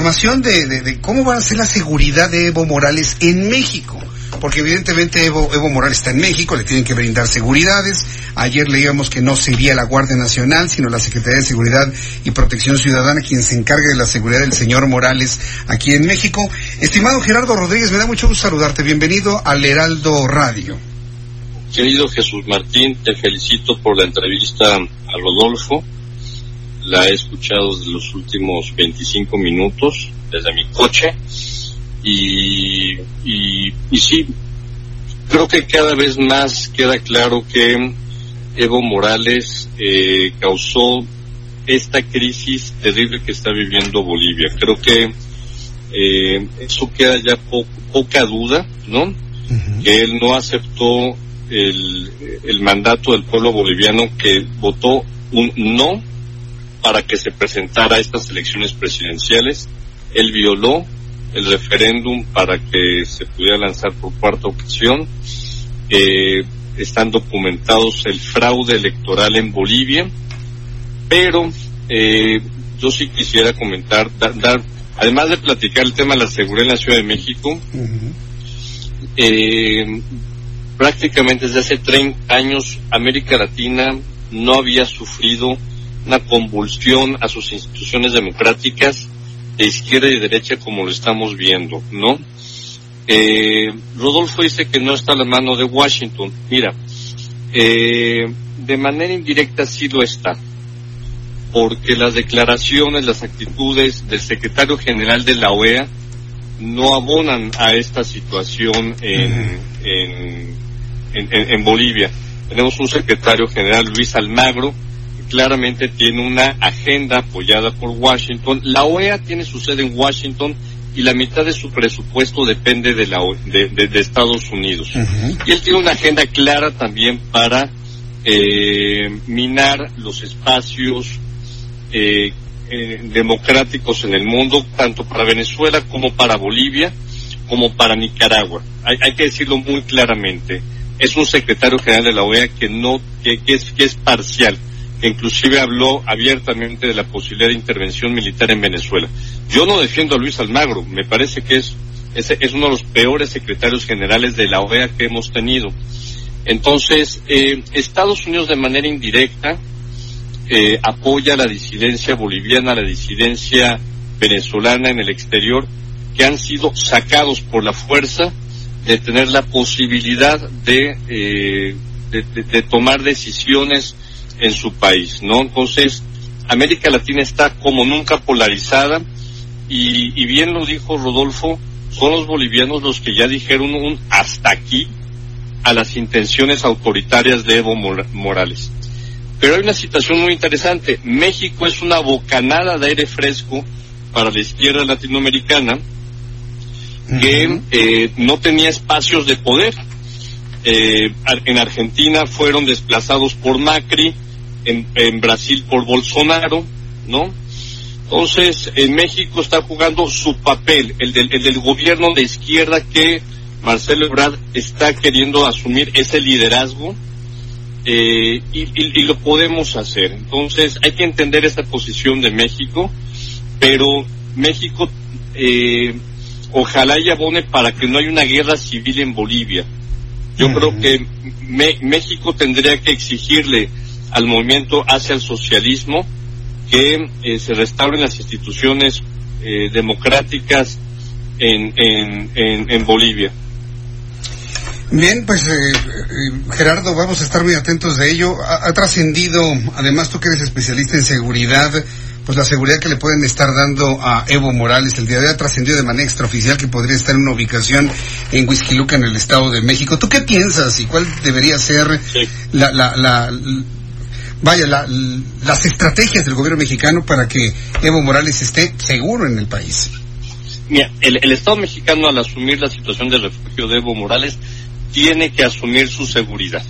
Información de, cómo va a ser la seguridad de Evo Morales en México. Porque evidentemente Evo, Evo Morales está en México, le tienen que brindar seguridades. Ayer leíamos que no sería la Guardia Nacional, sino la Secretaría de Seguridad y Protección Ciudadana quien se encargue de la seguridad del señor Morales aquí en México. Estimado Gerardo Rodríguez, me da mucho gusto saludarte. Bienvenido al Heraldo Radio. Querido Jesús Martín, te felicito por la entrevista a Rodolfo. La he escuchado desde los últimos 25 minutos desde mi coche y, y, y sí, creo que cada vez más queda claro que Evo Morales eh, causó esta crisis terrible que está viviendo Bolivia. Creo que eh, eso queda ya po poca duda, ¿no? Uh -huh. Que él no aceptó el, el mandato del pueblo boliviano que votó un no para que se presentara a estas elecciones presidenciales. Él violó el referéndum para que se pudiera lanzar por cuarta ocasión. Eh, están documentados el fraude electoral en Bolivia, pero eh, yo sí quisiera comentar, dar, dar, además de platicar el tema de la seguridad en la Ciudad de México, uh -huh. eh, prácticamente desde hace 30 años América Latina no había sufrido una convulsión a sus instituciones democráticas de izquierda y derecha como lo estamos viendo, ¿no? Eh, Rodolfo dice que no está a la mano de Washington. Mira, eh, de manera indirecta sí lo está, porque las declaraciones, las actitudes del secretario general de la OEA no abonan a esta situación en, en, en, en Bolivia. Tenemos un secretario general, Luis Almagro, claramente tiene una agenda apoyada por Washington. La OEA tiene su sede en Washington y la mitad de su presupuesto depende de, la, de, de, de Estados Unidos. Uh -huh. Y él tiene una agenda clara también para eh, minar los espacios eh, eh, democráticos en el mundo, tanto para Venezuela como para Bolivia, como para Nicaragua. Hay, hay que decirlo muy claramente. Es un secretario general de la OEA que no, que, que es, que es parcial inclusive habló abiertamente de la posibilidad de intervención militar en Venezuela. Yo no defiendo a Luis Almagro, me parece que es, es, uno de los peores secretarios generales de la OEA que hemos tenido. Entonces, eh, Estados Unidos de manera indirecta eh, apoya la disidencia boliviana, la disidencia venezolana en el exterior, que han sido sacados por la fuerza de tener la posibilidad de, eh, de tomar decisiones en su país, ¿no? Entonces, América Latina está como nunca polarizada y, y, bien lo dijo Rodolfo, son los bolivianos los que ya dijeron un hasta aquí a las intenciones autoritarias de Evo Morales. Pero hay una situación muy interesante. México es una bocanada de aire fresco para la izquierda latinoamericana que uh -huh. eh, no tenía espacios de poder. Eh, en Argentina fueron desplazados por Macri, en, Brasil por Bolsonaro, ¿no? Entonces, en México está jugando su papel, el del, el del gobierno de izquierda que Marcelo Ebrard está queriendo asumir ese liderazgo eh, y, y, y, lo podemos hacer. Entonces, hay que entender esta posición de México, pero México eh, ojalá y abone para que no haya una guerra civil en Bolivia. Yo uh -huh. creo que me, México tendría que exigirle al movimiento hacia el socialismo, que eh, se restauren las instituciones eh, democráticas en, en, en, en, Bolivia. Bien, pues eh, eh, Gerardo, vamos a estar muy atentos de ello. Ha, ha trascendido, además tú que eres especialista en seguridad, pues la seguridad que le pueden estar dando a Evo Morales el día de hoy ha trascendido de manera extraoficial que podría estar en una ubicación en Huizquiluca, en el Estado de México. ¿Tú qué piensas y cuál debería ser sí. la, la, la, vaya, la, las estrategias del gobierno mexicano para que Evo Morales esté seguro en el país. Mira, el, el Estado mexicano al asumir la situación de refugio de Evo Morales tiene que asumir su seguridad.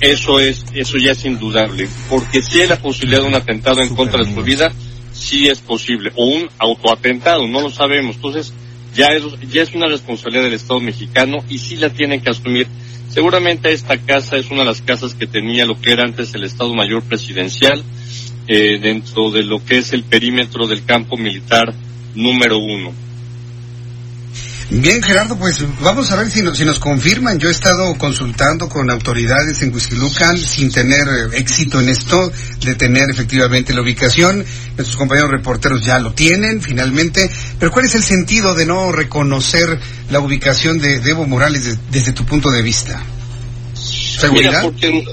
Eso es, eso ya es indudable, porque si hay la posibilidad de un atentado en contra de su vida, sí es posible, o un autoatentado, no lo sabemos. Entonces, ya es, ya es una responsabilidad del Estado mexicano y sí la tienen que asumir. Seguramente esta casa es una de las casas que tenía lo que era antes el Estado Mayor Presidencial, eh, dentro de lo que es el perímetro del campo militar número uno. Bien, Gerardo, pues vamos a ver si nos, si nos confirman. Yo he estado consultando con autoridades en Huizquilucan sin tener eh, éxito en esto, de tener efectivamente la ubicación. Nuestros compañeros reporteros ya lo tienen, finalmente. Pero ¿cuál es el sentido de no reconocer la ubicación de, de Evo Morales de- desde tu punto de vista? ¿Seguridad? Mira, porque,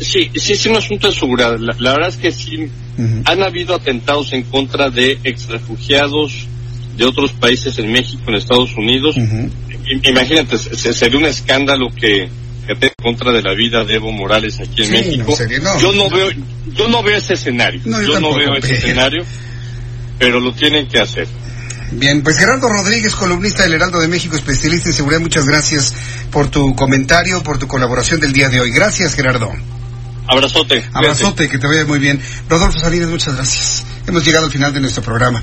sí, sí es un asunto de seguridad. La, la verdad es que sí, han habido atentados en contra de exrefugiados de otros países en México, en Estados Unidos. Imagínate, se- sería un escándalo que, que en contra de la vida de Evo Morales aquí en Sí, México. no, sería- no. Yo no veo, yo no veo ese escenario. No, yo yo no veo ese pero- escenario, pero lo tienen que hacer. Bien, pues Gerardo Rodríguez, columnista del Heraldo de México, especialista en seguridad, muchas gracias por tu comentario, por tu colaboración del día de hoy. Gracias, Gerardo. Abrazote. Abrazote, que te vaya muy bien. Rodolfo Salinas, muchas gracias. Hemos llegado al final de nuestro programa.